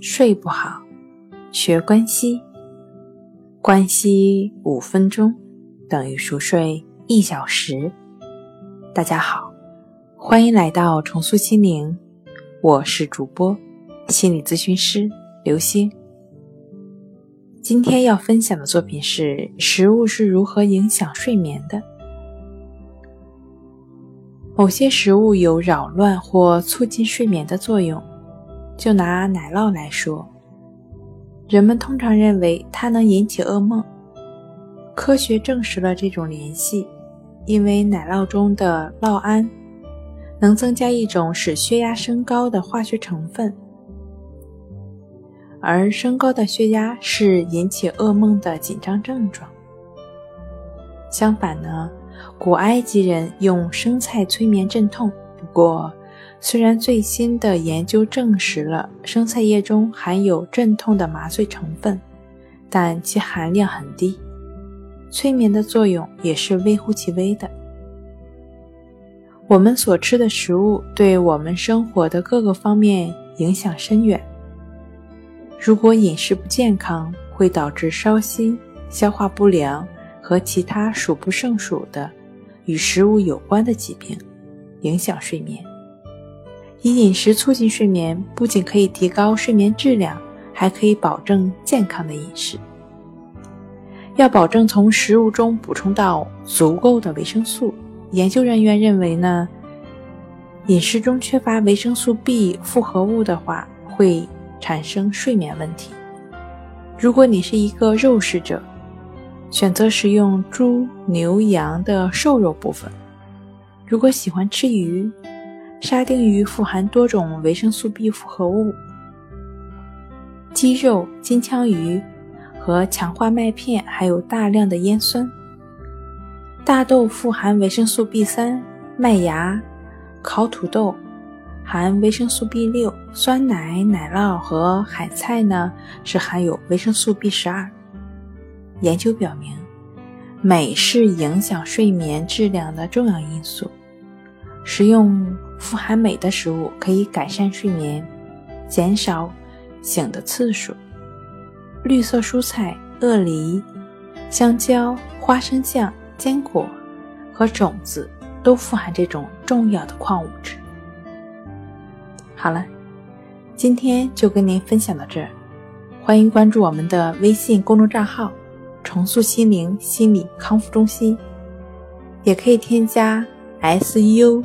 睡不好，学关西。关西五分钟等于熟睡一小时。大家好，欢迎来到重塑心灵，我是主播心理咨询师刘星。今天要分享的作品是：食物是如何影响睡眠的？某些食物有扰乱或促进睡眠的作用。就拿奶酪来说，人们通常认为它能引起噩梦。科学证实了这种联系，因为奶酪中的酪胺能增加一种使血压升高的化学成分，而升高的血压是引起噩梦的紧张症状。相反呢，古埃及人用生菜催眠镇痛，不过。虽然最新的研究证实了生菜叶中含有镇痛的麻醉成分，但其含量很低，催眠的作用也是微乎其微的。我们所吃的食物对我们生活的各个方面影响深远。如果饮食不健康，会导致烧心、消化不良和其他数不胜数的与食物有关的疾病，影响睡眠。以饮食促进睡眠，不仅可以提高睡眠质量，还可以保证健康的饮食。要保证从食物中补充到足够的维生素。研究人员认为呢，饮食中缺乏维生素 B 复合物的话，会产生睡眠问题。如果你是一个肉食者，选择食用猪、牛、羊的瘦肉部分；如果喜欢吃鱼，沙丁鱼富含多种维生素 B 复合物，鸡肉、金枪鱼和强化麦片含有大量的烟酸。大豆富含维生素 B 三，麦芽、烤土豆含维生素 B 六，酸奶、奶酪和海菜呢是含有维生素 B 十二。研究表明，镁是影响睡眠质量的重要因素。食用富含镁的食物可以改善睡眠，减少醒的次数。绿色蔬菜、鳄梨、香蕉、花生酱、坚果和种子都富含这种重要的矿物质。好了，今天就跟您分享到这儿，欢迎关注我们的微信公众账号“重塑心灵心理康复中心”，也可以添加 “su”。